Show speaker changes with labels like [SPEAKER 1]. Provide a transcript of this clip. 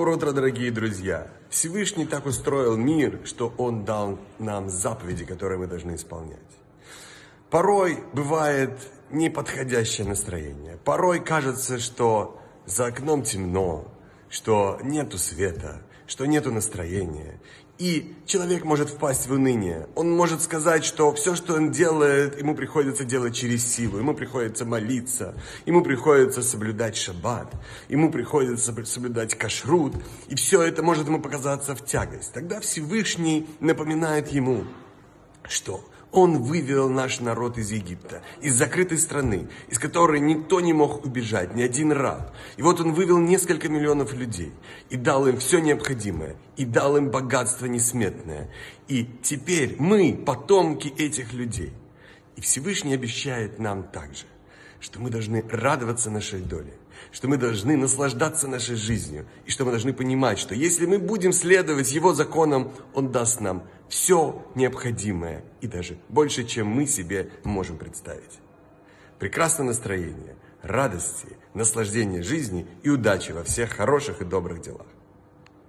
[SPEAKER 1] Доброе утро, дорогие друзья! Всевышний так устроил мир, что Он дал нам заповеди, которые мы должны исполнять. Порой бывает неподходящее настроение. Порой кажется, что за окном темно, что нету света, что нету настроения. И человек может впасть в уныние. Он может сказать, что все, что он делает, ему приходится делать через силу. Ему приходится молиться, ему приходится соблюдать шаббат, ему приходится соблюдать кашрут. И все это может ему показаться в тягость. Тогда Всевышний напоминает ему, что он вывел наш народ из Египта, из закрытой страны, из которой никто не мог убежать, ни один раб. И вот он вывел несколько миллионов людей и дал им все необходимое, и дал им богатство несметное. И теперь мы потомки этих людей. И Всевышний обещает нам также, что мы должны радоваться нашей доле, что мы должны наслаждаться нашей жизнью, и что мы должны понимать, что если мы будем следовать Его законам, Он даст нам все необходимое и даже больше, чем мы себе можем представить. Прекрасное настроение, радости, наслаждения жизни и удачи во всех хороших и добрых делах.